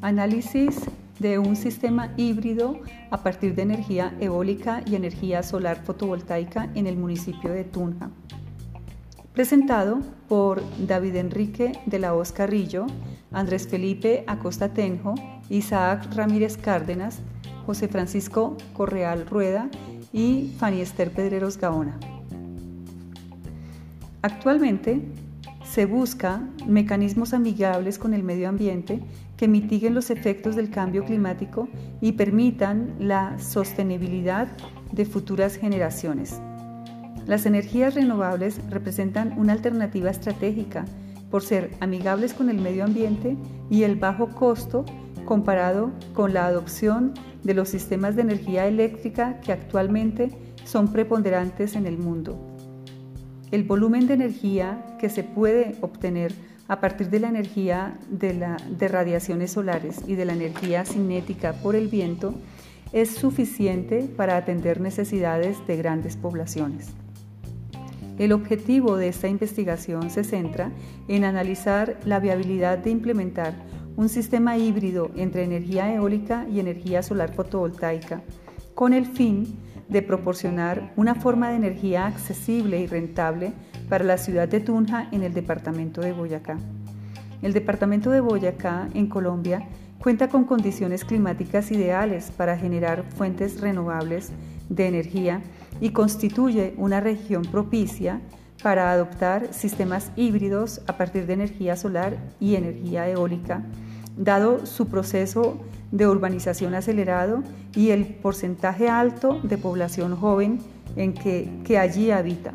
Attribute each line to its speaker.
Speaker 1: Análisis de un sistema híbrido a partir de energía eólica y energía solar fotovoltaica en el municipio de Tunja. Presentado por David Enrique de la Hoz Carrillo, Andrés Felipe Acosta Tenjo, Isaac Ramírez Cárdenas, José Francisco Correal Rueda y Fanny Esther Pedreros Gaona. Actualmente se busca mecanismos amigables con el medio ambiente que mitiguen los efectos del cambio climático y permitan la sostenibilidad de futuras generaciones. Las energías renovables representan una alternativa estratégica por ser amigables con el medio ambiente y el bajo costo comparado con la adopción de los sistemas de energía eléctrica que actualmente son preponderantes en el mundo. El volumen de energía que se puede obtener a partir de la energía de, radiaciones solares y de la energía cinética por el viento es suficiente para atender necesidades de grandes poblaciones. El objetivo de esta investigación se centra en analizar la viabilidad de implementar un sistema híbrido entre energía eólica y energía solar fotovoltaica, con el fin de proporcionar una forma de energía accesible y rentable para la ciudad de Tunja en el departamento de Boyacá. El departamento de Boyacá, en Colombia, cuenta con condiciones climáticas ideales para generar fuentes renovables de energía y constituye una región propicia para adoptar sistemas híbridos a partir de energía solar y energía eólica, dado su proceso de urbanización acelerado y el porcentaje alto de población joven en que, que allí habita.